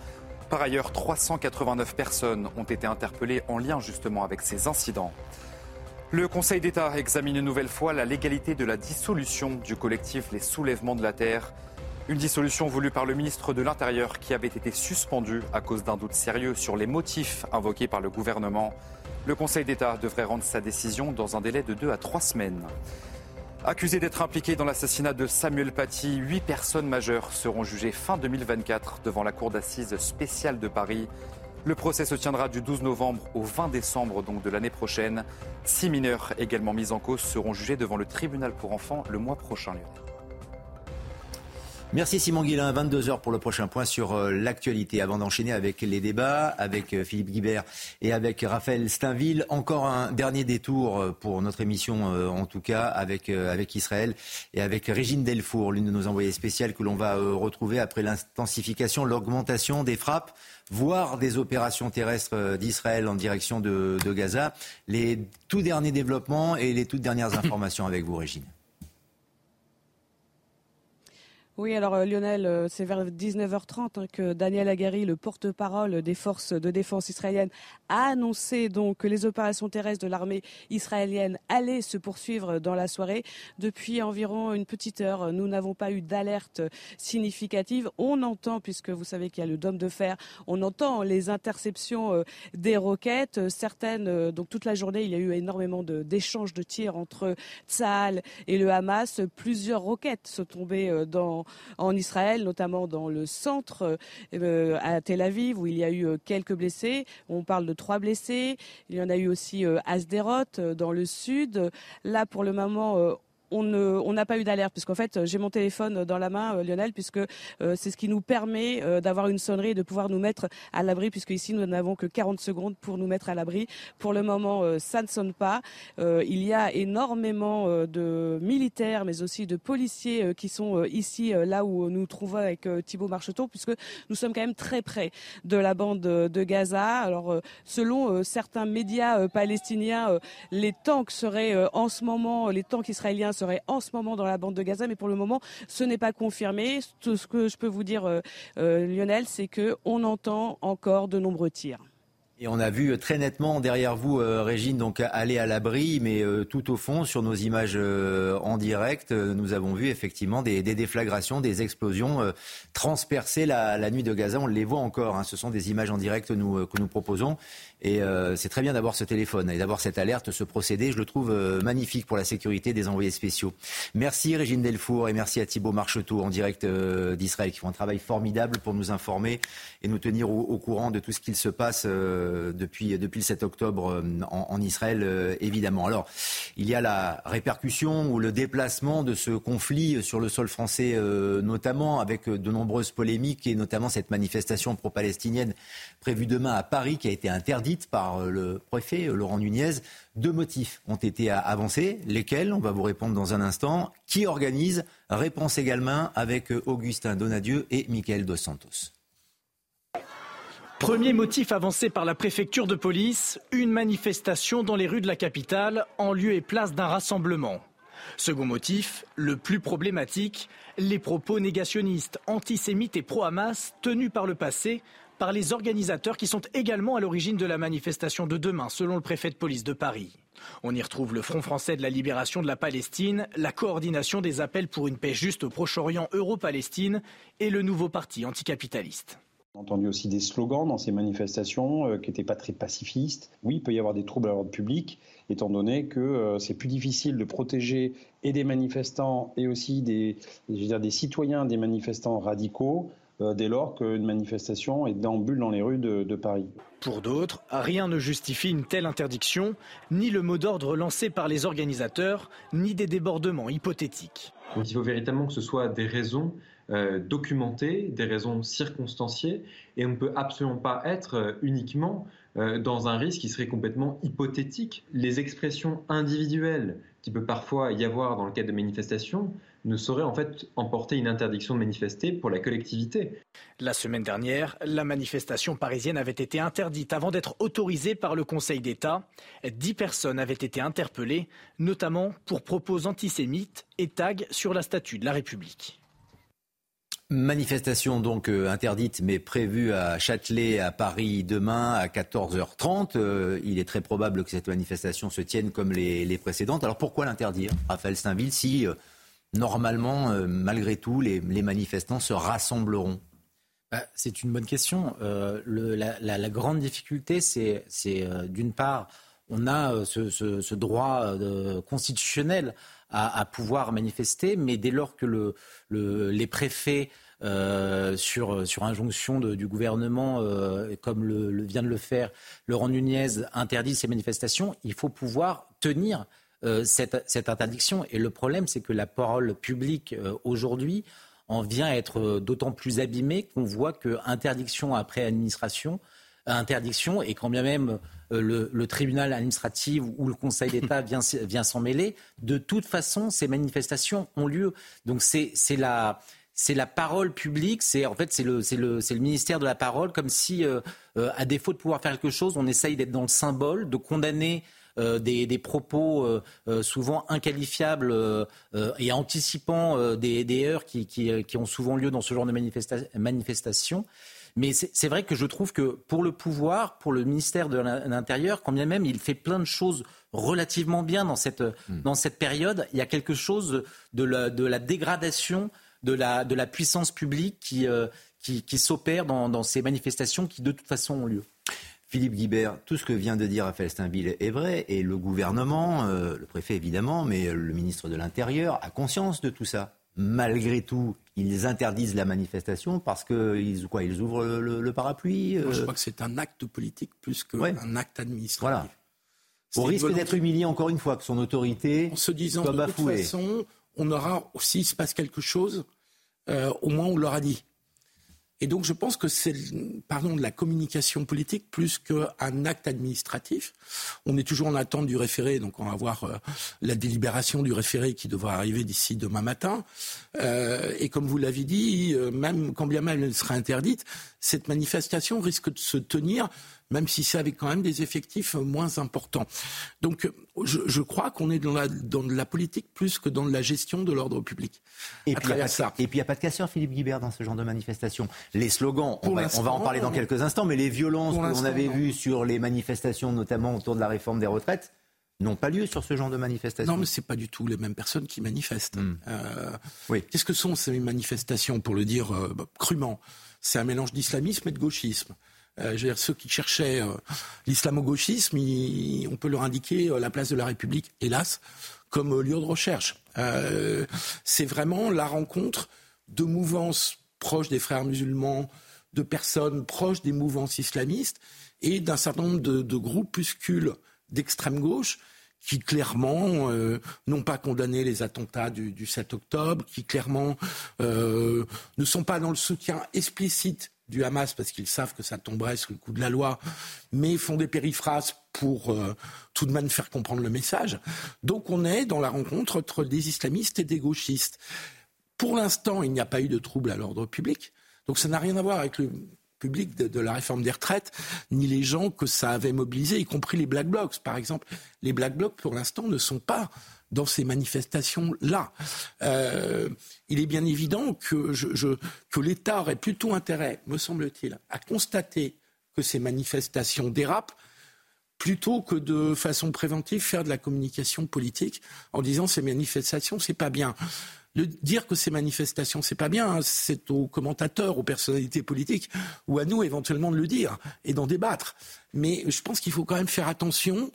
Par ailleurs, 389 personnes ont été interpellées en lien justement avec ces incidents. Le Conseil d'État examine une nouvelle fois la légalité de la dissolution du collectif Les Soulèvements de la Terre. Une dissolution voulue par le ministre de l'Intérieur qui avait été suspendu à cause d'un doute sérieux sur les motifs invoqués par le gouvernement. Le Conseil d'État devrait rendre sa décision dans un délai de deux à trois semaines. Accusés d'être impliqués dans l'assassinat de Samuel Paty, huit personnes majeures seront jugées fin 2024 devant la Cour d'assises spéciale de Paris. Le procès se tiendra du 12 novembre au 20 décembre donc de l'année prochaine. Six mineurs également mis en cause seront jugés devant le tribunal pour enfants le mois prochain. Merci Simon Guillain, 22h pour le prochain point sur euh, l'actualité. Avant d'enchaîner avec les débats, avec euh, Philippe Guibert et avec Raphaël Steinville, encore un dernier détour euh, pour notre émission, en tout cas, avec, avec Israël et avec Régine Delfour, l'une de nos envoyées spéciales que l'on va retrouver après l'intensification, l'augmentation des frappes voire des opérations terrestres d'Israël en direction de, de Gaza. Les tout derniers développements et les toutes dernières informations avec vous, Régine. Oui, alors euh, Lionel, euh, c'est vers 19h30 hein, que Daniel Agari, le porte-parole des forces de défense israéliennes, a annoncé donc que les opérations terrestres de l'armée israélienne allaient se poursuivre dans la soirée. Depuis environ une petite heure, nous n'avons pas eu d'alerte significative. On entend, puisque vous savez qu'il y a le dôme de fer, on entend les interceptions euh, des roquettes. Certaines, donc toute la journée, il y a eu énormément d'échanges de, tirs entre Tsahal et le Hamas. Plusieurs roquettes sont tombées dans en Israël, notamment dans le centre euh, à Tel Aviv, où il y a eu euh, quelques blessés. On parle de trois blessés. Il y en a eu aussi euh, à Sderot, dans le sud. Là, pour le moment, on n'a pas eu d'alerte puisqu'en fait j'ai mon téléphone dans la main, euh, Lionel, puisque euh, c'est ce qui nous permet euh, d'avoir une sonnerie et de pouvoir nous mettre à l'abri, puisque ici nous n'avons que 40 secondes pour nous mettre à l'abri. Pour le moment, ça ne sonne pas. il y a énormément de militaires, mais aussi de policiers qui sont ici, là où nous nous trouvons avec Thibault Marcheteau, puisque nous sommes quand même très près de la bande de Gaza. Alors, selon certains médias palestiniens, les tanks seraient en ce moment, les tanks israéliens serait en ce moment dans la bande de Gaza, mais pour le moment, ce n'est pas confirmé. Tout ce que je peux vous dire, euh, euh, Lionel, c'est qu'on entend encore de nombreux tirs. Et on a vu très nettement derrière vous, euh, Régine, donc aller à l'abri, mais tout au fond, sur nos images en direct, nous avons vu effectivement des, déflagrations, des explosions transpercer la, nuit de Gaza. On les voit encore. Hein. Ce sont des images en direct que nous proposons. Et euh, c'est très bien d'avoir ce téléphone et d'avoir cette alerte, ce procédé. Je le trouve euh, magnifique pour la sécurité des envoyés spéciaux. Merci Régine Delfour et merci à Thibault Marcheteau en direct euh, d'Israël qui font un travail formidable pour nous informer et nous tenir au, courant de tout ce qu'il se passe depuis, le 7 octobre en, Israël, évidemment. Alors, il y a la répercussion ou le déplacement de ce conflit sur le sol français, notamment avec de nombreuses polémiques et notamment cette manifestation pro-palestinienne prévue demain à Paris qui a été interdite par euh, le préfet euh, Laurent Nunez. Deux motifs ont été avancés. Lesquels? On va vous répondre dans un instant. Qui organise? Réponse également avec euh, Augustin Donadieu et Michael Dos Santos. Premier motif avancé par la préfecture de police, une manifestation dans les rues de la capitale en lieu et place d'un rassemblement. Second motif, le plus problématique, les propos négationnistes, antisémites et pro-Hamas tenus par le passé par les organisateurs qui sont également à l'origine de la manifestation de demain, selon le préfet de police de Paris. On y retrouve le Front français de la libération de la Palestine, la coordination des appels pour une paix juste au Proche-Orient Euro-Palestine et le nouveau parti anticapitaliste. On a entendu aussi des slogans dans ces manifestations euh, qui n'étaient pas très pacifistes. Oui, il peut y avoir des troubles à l'ordre public, étant donné que euh, c'est plus difficile de protéger et des manifestants et aussi des, des citoyens des manifestants radicaux dès lors qu'une manifestation est déambule dans les rues de, Paris. Pour d'autres, rien ne justifie une telle interdiction, ni le mot d'ordre lancé par les organisateurs, ni des débordements hypothétiques. il faut véritablement que ce soit des raisons euh, documentées, des raisons circonstanciées, et on ne peut absolument pas être euh, uniquement dans un risque qui serait complètement hypothétique. Les expressions individuelles qui peut parfois y avoir dans le cadre de manifestations ne saurait en fait emporter une interdiction de manifester pour la collectivité. La semaine dernière, la manifestation parisienne avait été interdite avant d'être autorisée par le Conseil d'État. Dix personnes avaient été interpellées, notamment pour propos antisémites et tags sur la statue de la République. Manifestation donc euh, interdite mais prévue à Châtelet, à Paris demain à 14h30. Euh, il est très probable que cette manifestation se tienne comme les, précédentes. Alors pourquoi l'interdire, Raphaël Steinville, si euh, normalement, malgré tout, les, manifestants se rassembleront bah, C'est une bonne question. la, grande difficulté, c'est d'une part, on a ce, droit constitutionnel à, pouvoir manifester, mais dès lors que le, les préfets euh, sur, injonction du gouvernement, euh, comme vient de le faire Laurent Nunez, interdit ces manifestations, il faut pouvoir tenir euh, cette, cette, interdiction. Et le problème, c'est que la parole publique aujourd'hui en vient à être d'autant plus abîmé qu'on voit que interdiction après administration, interdiction, et quand bien même le, tribunal administratif ou le Conseil d'État vient, vient s'en mêler, de toute façon, ces manifestations ont lieu. Donc c'est la c'est la parole publique, c'est en fait c'est le, le, le, ministère de la parole, comme si, euh, euh, à défaut de pouvoir faire quelque chose, on essaye d'être dans le symbole, de condamner euh, des, des, propos souvent inqualifiables et anticipant des, des, heures qui, qui, qui, ont souvent lieu dans ce genre de manifestation. Mais c'est vrai que je trouve que pour le pouvoir, pour le ministère de l'Intérieur, quand bien même il fait plein de choses relativement bien dans cette, hmm. dans cette période, il y a quelque chose de la, de la dégradation de la, de la puissance publique qui, euh, qui, qui s'opère dans, dans, ces manifestations qui de toute façon ont lieu. Philippe Guibert, tout ce que vient de dire Raphaël Steinville est vrai, et le gouvernement, euh, le préfet évidemment, mais le ministre de l'Intérieur a conscience de tout ça. Malgré tout, ils interdisent la manifestation parce qu'ils quoi, ils ouvrent le, parapluie. je euh crois que c'est un acte politique plus qu'un acte administratif. Voilà. Au risque d'être humilié encore une fois, que son autorité en se disant de toute façon, on aura, s'il se passe quelque chose, euh, au moins on l'aura dit. Et donc je pense que c'est, pardon, de la communication politique plus qu'un acte administratif. On est toujours en attente du référé, donc on va voir euh, la délibération du référé qui devra arriver d'ici demain matin. Euh, et comme vous l'avez dit, même quand bien même elle sera interdite, cette manifestation risque de se tenir même si c'est avec quand même des effectifs moins importants. Donc je, crois qu'on est dans la, dans la politique plus que dans la gestion de l'ordre public. Et puis, il n'y a pas de casseur, Philippe Guibert, dans ce genre de manifestation. Les slogans, on va, en parler dans quelques instants, mais les violences que l'on avait vues sur les manifestations, notamment autour de la réforme des retraites, n'ont pas lieu sur ce genre de manifestation. Non, mais c'est pas du tout les mêmes personnes qui manifestent. Hmm. Euh, oui. Qu'est-ce que sont ces manifestations, pour le dire euh, crûment? C'est un mélange d'islamisme et de gauchisme. Euh, ceux qui cherchaient euh, l'islamo-gauchisme, on peut leur indiquer euh, la place de la République, hélas, comme lieu de recherche. c'est vraiment la rencontre de mouvances proches des frères musulmans, de personnes proches des mouvances islamistes et d'un certain nombre de, groupuscules d'extrême gauche qui clairement n'ont pas condamné les attentats du, 7 octobre, qui clairement ne sont pas dans le soutien explicite du Hamas parce qu'ils savent que ça tomberait sous le coup de la loi, mais font des périphrases pour euh, tout de même faire comprendre le message. Donc on est dans la rencontre entre des islamistes et des gauchistes. Pour l'instant, il n'y a pas eu de trouble à l'ordre public. Donc ça n'a rien à voir avec le public de, la réforme des retraites, ni les gens que ça avait mobilisés, y compris les Black Blocs. Par exemple, les Black Blocs, pour l'instant, ne sont pas dans ces manifestations-là. Euh, il est bien évident que, l'État aurait plutôt intérêt, me semble-t-il, à constater que ces manifestations dérapent plutôt que de façon préventive faire de la communication politique en disant ces manifestations c'est pas bien. Le, dire que ces manifestations c'est pas bien, hein, c'est aux commentateurs, aux personnalités politiques ou à nous éventuellement de le dire et d'en débattre. Mais je pense qu'il faut quand même faire attention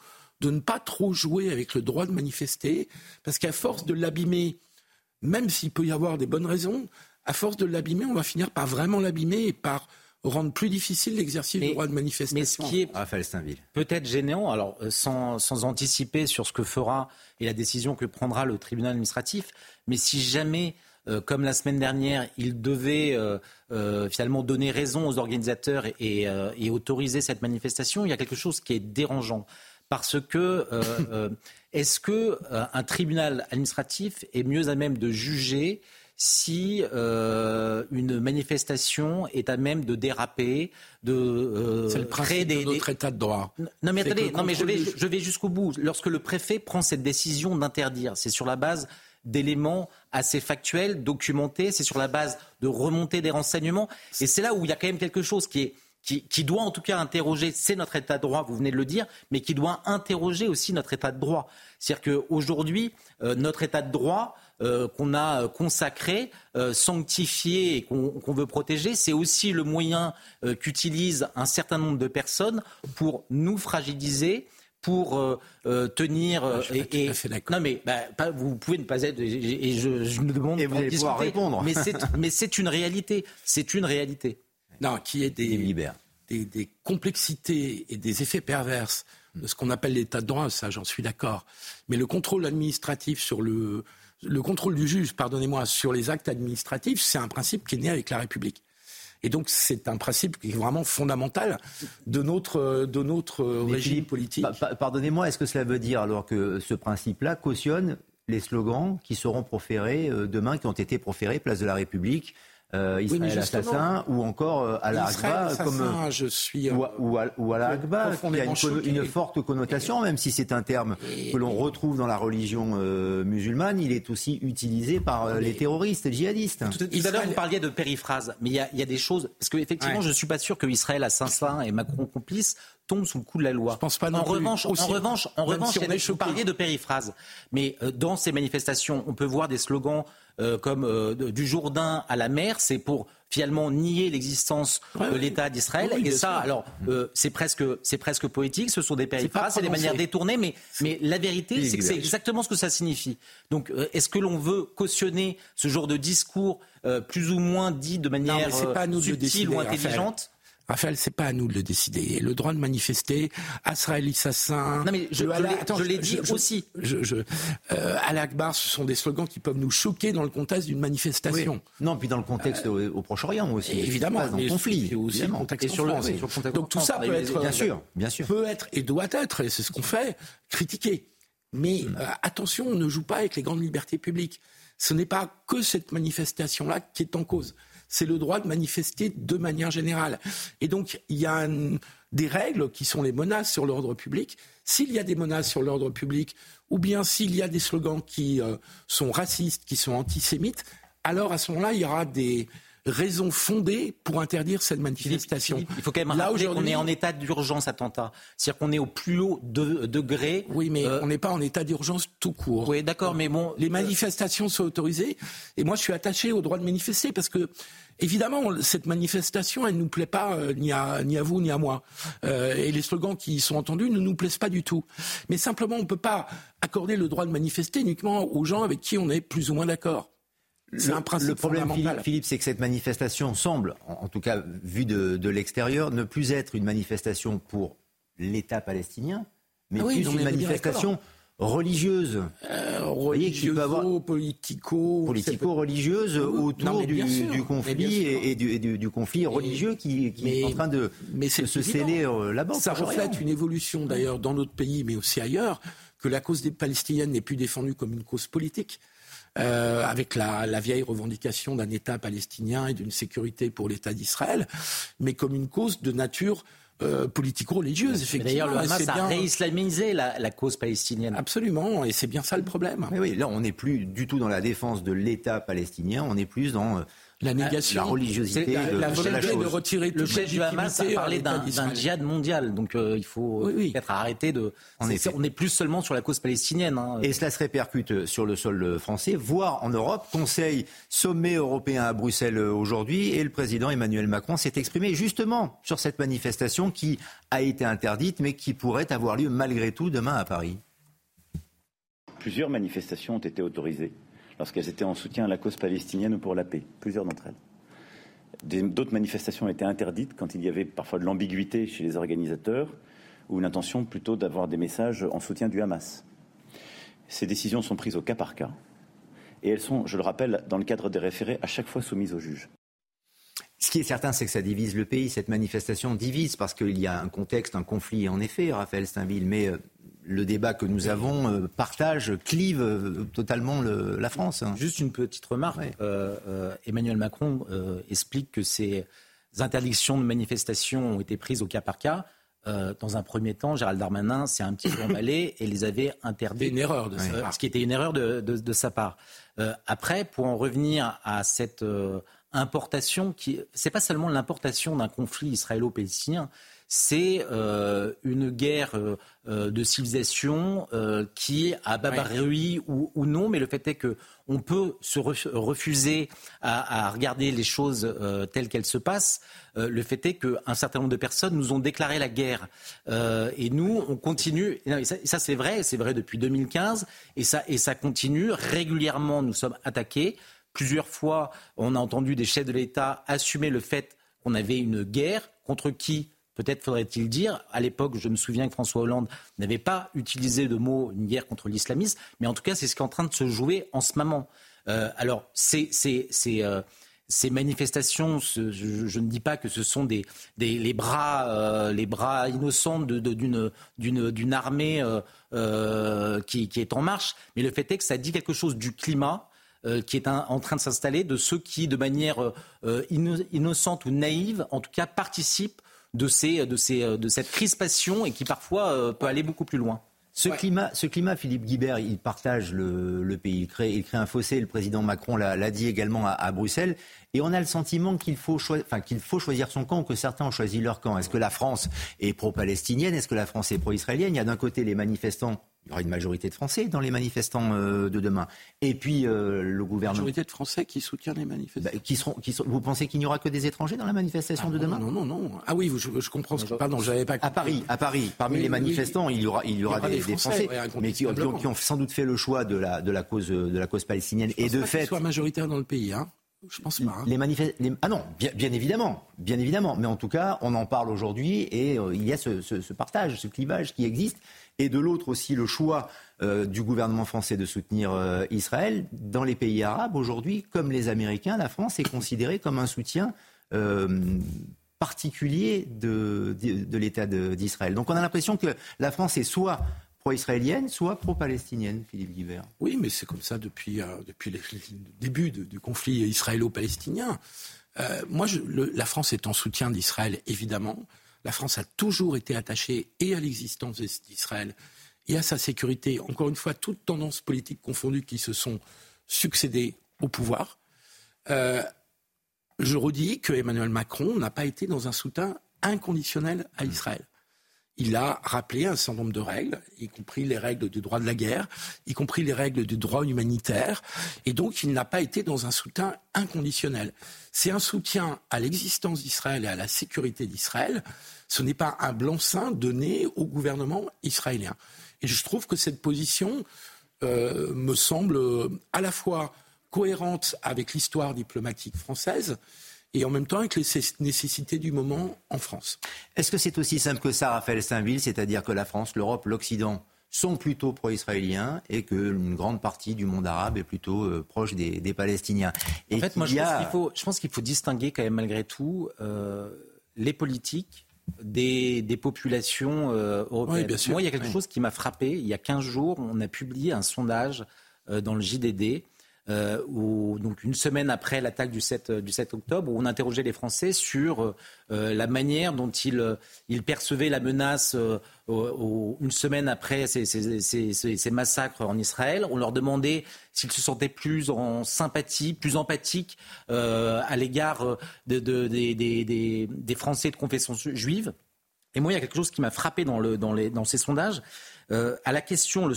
de ne pas trop jouer avec le droit de manifester, parce qu'à force de l'abîmer, même s'il peut y avoir des bonnes raisons, à force de l'abîmer, on va finir par vraiment l'abîmer et par rendre plus difficile l'exercice du droit de manifestation. Mais ce qui est peut-être gênant, alors euh, sans, sans, anticiper sur ce que fera et la décision que prendra le tribunal administratif, mais si jamais, euh, comme la semaine dernière, il devait euh, finalement donner raison aux organisateurs et, et, autoriser cette manifestation, il y a quelque chose qui est dérangeant parce que euh, euh, est-ce que euh, un tribunal administratif est mieux à même de juger si une manifestation est à même de déraper, de C'est le créer des, de notre état de droit. Non mais attendez, non mais je vais, je vais jusqu'au bout. Lorsque le préfet prend cette décision d'interdire, c'est sur la base d'éléments assez factuels, documentés, c'est sur la base de remonter des renseignements, et c'est là où il y a quand même quelque chose qui est qui, doit en tout cas interroger, c'est notre état de droit, vous venez de le dire, mais qui doit interroger aussi notre état de droit. C'est-à-dire qu'aujourd'hui, euh, notre état de droit euh, qu'on a consacré, euh, sanctifié et qu'on veut protéger, c'est aussi le moyen qu'utilisent un certain nombre de personnes pour nous fragiliser, pour tenir ah, et, non mais bah, vous pouvez ne pas être et je, je me demande et vous allez pouvoir répondre. mais c'est une réalité. C'est une réalité non, qui est des, des, des, complexités et des effets perverses de ce qu'on appelle l'état de droit, ça j'en suis d'accord. Mais le contrôle administratif sur le, le contrôle du juge, pardonnez-moi, sur les actes administratifs, c'est un principe qui est né avec la République. Et donc, c'est un principe qui est vraiment fondamental de notre, de notre régime politique. Pardonnez-moi, est-ce que cela veut dire alors que ce principe-là cautionne les slogans qui seront proférés euh, demain, qui ont été proférés place de la République euh, Israël assassin ou encore euh, al comme euh, je suis ou, ou, ou al qui a une, une, forte connotation même si c'est un terme que l'on retrouve dans la religion euh, musulmane il est aussi utilisé par les terroristes djihadistes tout, à l'heure vous parliez de périphrase mais il y a, y a, des choses parce que effectivement je suis pas sûr que Israël assassin et Macron complice tombe sous le coup de la loi. Je pense pas non en, plus. Revanche, en revanche, en revanche, vous parliez de périphrase, mais dans ces manifestations, on peut voir des slogans euh, comme euh, du Jourdain à la mer, c'est pour finalement nier l'existence de l'État d'Israël. et ça, alors, euh, c'est presque, c'est presque poétique. Ce sont des périphrases, c'est des manières détournées, mais, mais la vérité, c'est que c'est exactement ce que ça signifie. Donc, est-ce que l'on veut cautionner ce genre de discours plus ou moins dit de manière subtile ou intelligente? Raphaël, c'est pas à nous de le décider. Le droit de manifester, Asraël Assassin. Non mais je, l'ai dit aussi. Je, euh, Al-Akbar, ce sont des slogans qui peuvent nous choquer dans le contexte d'une manifestation. Non, puis dans le contexte au, Proche-Orient aussi. Évidemment, dans le conflit. aussi le contexte sur le, Donc tout ça peut être, bien sûr, bien sûr, peut être et doit être, et c'est ce qu'on fait, critiqué. Mais hmm. euh, attention, on ne joue pas avec les grandes libertés publiques. Ce n'est pas que cette manifestation-là qui est en cause c'est le droit de manifester de manière générale. Et donc, il y a des règles qui sont les menaces sur l'ordre public. S'il y a des menaces sur l'ordre public, ou bien s'il y a des slogans qui euh, sont racistes, qui sont antisémites, alors à ce moment-là, il y aura des, raisons fondées pour interdire cette manifestation. il faut quand même Là, rappeler qu'on est en état d'urgence attentat. C'est-à-dire qu'on est au plus haut degré. Oui, mais euh, on n'est pas en état d'urgence tout court. Oui, d'accord, mais bon... Les manifestations sont autorisées, et moi je suis attaché au droit de manifester, parce que Évidemment, cette manifestation, elle ne nous plaît pas euh, ni, à, ni à vous ni à moi. Euh, et les slogans qui y sont entendus ne nous plaisent pas du tout. Mais simplement, on ne peut pas accorder le droit de manifester uniquement aux gens avec qui on est plus ou moins d'accord. C'est un principe le problème, Philippe, c'est que cette manifestation semble, en, tout cas vu de, l'extérieur, ne plus être une manifestation pour l'État palestinien, mais ah plus une manifestation religieuse. Euh, politico, politico-religieuse autour du, conflit et, du, conflit religieux qui, est en train de, se sceller euh, là-bas. Ça reflète une évolution d'ailleurs dans notre pays, mais aussi ailleurs, que la cause des Palestiniennes n'est plus défendue comme une cause politique. Euh, avec la, la, vieille revendication d'un État palestinien et d'une sécurité pour l'État d'Israël, mais comme une cause de nature euh, politico-religieuse, effectivement. D'ailleurs, le Hamas a réislamisé la, la, cause palestinienne. Absolument, et c'est bien ça le problème. Mais oui, là, on n'est plus du tout dans la défense de l'État palestinien, on est plus dans euh, la négation, la religiosité, de, la, volonté de, retirer le chef du Hamas a parlé d'un djihad mondial, donc euh, il faut peut-être arrêter de. on est plus seulement sur la cause palestinienne. Hein. Et cela se répercute sur le sol français, voire en Europe. Conseil sommet européen à Bruxelles aujourd'hui, et le président Emmanuel Macron s'est exprimé justement sur cette manifestation qui a été interdite, mais qui pourrait avoir lieu malgré tout demain à Paris. Plusieurs manifestations ont été autorisées lorsqu'elles étaient en soutien à la cause palestinienne ou pour la paix, plusieurs d'entre elles. D'autres manifestations été interdites quand il y avait parfois de l'ambiguïté chez les organisateurs ou une intention plutôt d'avoir des messages en soutien du Hamas. Ces décisions sont prises au cas par cas et elles sont, je le rappelle, dans le cadre des référés, à chaque fois soumises au juge. Ce qui est certain, c'est que ça divise le pays. Cette manifestation divise parce qu'il y a un contexte, un conflit, en effet, Raphaël Steinville. Mais euh, le débat que nous avons euh, partage, clive euh, totalement la France. Hein. Juste une petite remarque. Euh, Emmanuel Macron explique que ces interdictions de manifestation ont été prises au cas par cas. dans un premier temps, Gérald Darmanin s'est un petit peu emballé et les avait interdites. une erreur de sa part. Ce qui était une erreur de, de sa part. après, pour en revenir à cette importation, qui, c'est pas seulement l'importation d'un conflit israélo-palestinien, c'est euh, une guerre euh, euh, de civilisation qui a babarui ou, ou, non, mais le fait est que on peut se refuser à, regarder les choses telles qu'elles se passent. le fait est qu'un certain nombre de personnes nous ont déclaré la guerre et nous on continue. Et ça, c'est vrai, c'est vrai depuis 2015 et ça et ça continue régulièrement. Nous sommes attaqués. Plusieurs fois, on a entendu des chefs de l'État assumer le fait qu'on avait une guerre contre qui Peut-être faudrait-il dire, à l'époque, je me souviens que François Hollande n'avait pas utilisé de mot une guerre contre l'islamisme, mais en tout cas, c'est ce qui est en train de se jouer en ce moment. Euh, alors, c'est euh, ces manifestations, je, ne dis pas que ce sont des, les, bras, euh, les bras innocents d'une armée qui, est en marche, mais le fait est que ça dit quelque chose du climat qui est en train de s'installer, de ceux qui, de manière innocente ou naïve, en tout cas, participent de, ces, de, ces, de cette crispation et qui parfois peut aller beaucoup plus loin. Ce, climat, ce climat, Philippe Guibert, il partage le, pays. Il crée, il crée, un fossé. Le président Macron l'a dit également à, Bruxelles. Et on a le sentiment qu'il faut, enfin, qu'il faut choisir son camp ou que certains ont choisi leur camp. Est-ce que la France est pro-palestinienne? Est-ce que la France est pro-israélienne? Il y a d'un côté les manifestants il y aura une majorité de Français dans les manifestants euh, de demain. Et puis euh, le gouvernement. Une majorité de Français qui soutient les manifestants. Bah, qui seront, qui Vous pensez qu'il n'y aura que des étrangers dans la manifestation de ah, demain Non, non, non. Ah oui, je, je comprends. Ce... Pardon, j'avais pas. À Paris, à Paris, parmi les manifestants, il y aura, il y aura, des, Français, mais qui, ont, sans doute fait le choix de la, de la cause, de la cause palestinienne. Je et de pas fait, soit majoritaire dans le pays, hein. Je pense pas. Hein. Les manifest... Ah non, bien, bien, évidemment, bien évidemment. Mais en tout cas, on en parle aujourd'hui et euh, il y a ce, ce, ce, partage, ce clivage qui existe. Et de l'autre aussi, le choix euh, du gouvernement français de soutenir euh, Israël. Dans les pays arabes, aujourd'hui, comme les Américains, la France est considérée comme un soutien euh, particulier de, de, l'État d'Israël. Donc on a l'impression que la France est soit pro-israélienne, soit pro-palestinienne, Philippe Guibert. Oui, mais c'est comme ça depuis, depuis le début du conflit israélo-palestinien. moi, la France est en soutien d'Israël, évidemment. La France a toujours été attachée et à l'existence d'Israël et à sa sécurité, encore une fois, toutes tendances politiques confondues qui se sont succédées au pouvoir. Euh, je redis que Emmanuel Macron n'a pas été dans un soutien inconditionnel à Israël. Il a rappelé un certain nombre de règles, y compris les règles du droit de la guerre, y compris les règles du droit humanitaire, et donc il n'a pas été dans un soutien inconditionnel. C'est un soutien à l'existence d'Israël et à la sécurité d'Israël. Ce n'est pas un blanc-seing donné au gouvernement israélien. Et je trouve que cette position euh, me semble à la fois cohérente avec l'histoire diplomatique française et en même temps avec les nécessités du moment en France. Est-ce que c'est aussi simple que ça, Raphaël Saint-Ville, c'est-à-dire que la France, l'Europe, l'Occident sont plutôt pro-israéliens et qu'une grande partie du monde arabe est plutôt euh, proche des, Palestiniens? en fait, moi, je, pense qu'il faut, distinguer quand même malgré tout euh, les politiques des, populations euh, européennes. Moi, il y a quelque chose qui m'a frappé. Il y a 15 jours, on a publié un sondage euh, dans le JDD euh, donc une semaine après l'attaque du 7, du 7 octobre, où on interrogeait les Français sur euh, la manière dont ils, ils percevaient la menace euh, une semaine après ces, massacres en Israël. On leur demandait s'ils se sentaient plus en sympathie, plus empathiques à l'égard de, de, des, Français de confession juive. Et moi, il y a quelque chose qui m'a frappé dans ces sondages. à la question,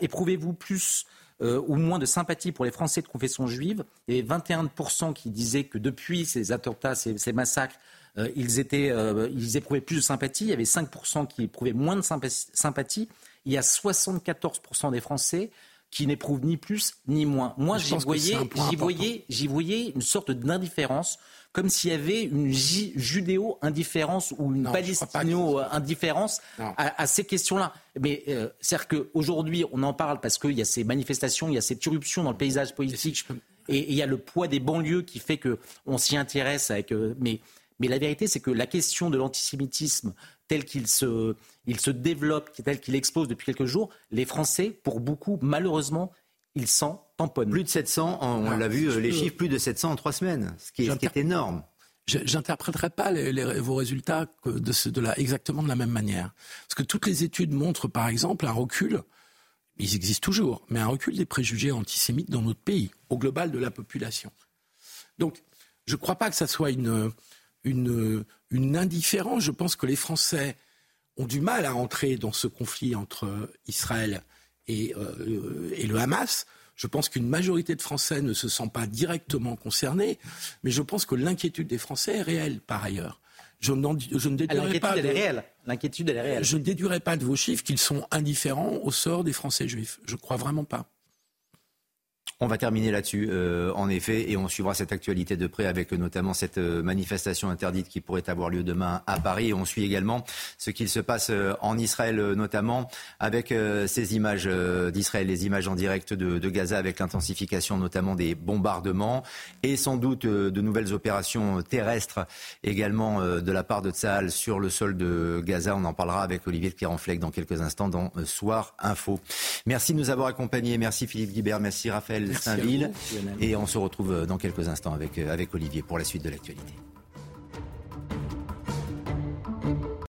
éprouvez-vous plus euh, ou moins de sympathie pour les Français de confession juive. Et 21% qui disaient que depuis ces attentats, ces, massacres, euh, ils, étaient, euh, ils éprouvaient plus de sympathie. Il y avait 5% qui éprouvaient moins de sympathie. Il y a 74% des Français qui n'éprouvent ni plus ni moins. Moi, j'y voyais, voyais, voyais une sorte d'indifférence comme s'il y avait une judéo-indifférence ou une palestino-indifférence à, ces questions-là. Mais euh, c'est-à-dire qu'aujourd'hui, on en parle parce qu'il y a ces manifestations, il y a cette irruption dans le paysage politique, et il y a le poids des banlieues qui fait qu'on s'y intéresse. Avec, euh, mais, mais la vérité, c'est que la question de l'antisémitisme tel qu'il se, il se développe, tel qu'il explose depuis quelques jours, les Français, pour beaucoup, malheureusement, ils s'en tamponnent. Plus de 700, on l'a vu, euh, les chiffres, plus de 700 en trois semaines, ce qui est, énorme. J'interpréterai pas vos résultats de, de la, exactement de la même manière. Parce que toutes les études montrent, par exemple, un recul, ils existent toujours, mais un recul des préjugés antisémites dans notre pays, au global de la population. Donc, je ne crois pas que ça soit une, une, une indifférence. Je pense que les Français ont du mal à entrer dans ce conflit entre Israël euh, et, le Hamas. Je pense qu'une majorité de Français ne se sent pas directement concernés, mais je pense que l'inquiétude des Français est réelle par ailleurs. Je, je ne déduirai pas. Elle réelle. L'inquiétude, elle est réelle. Je ne déduirai pas de vos chiffres qu'ils sont indifférents au sort des Français juifs. Je ne crois vraiment pas. On va terminer là-dessus, euh, en effet, et on suivra cette actualité de près avec notamment cette euh, manifestation interdite qui pourrait avoir lieu demain à Paris. On suit également ce qu'il se passe euh, en Israël, notamment avec ces images d'Israël, les images en direct de, Gaza, avec l'intensification notamment des bombardements et sans doute de nouvelles opérations terrestres également de la part de Tsahal sur le sol de Gaza. On en parlera avec Olivier de dans quelques instants dans Soir Info. Merci de nous avoir accompagnés. Merci Philippe Guibert. Merci Raphaël. Saint-Ville. Et on se retrouve euh, dans quelques instants euh, avec Olivier pour la suite de l'actualité.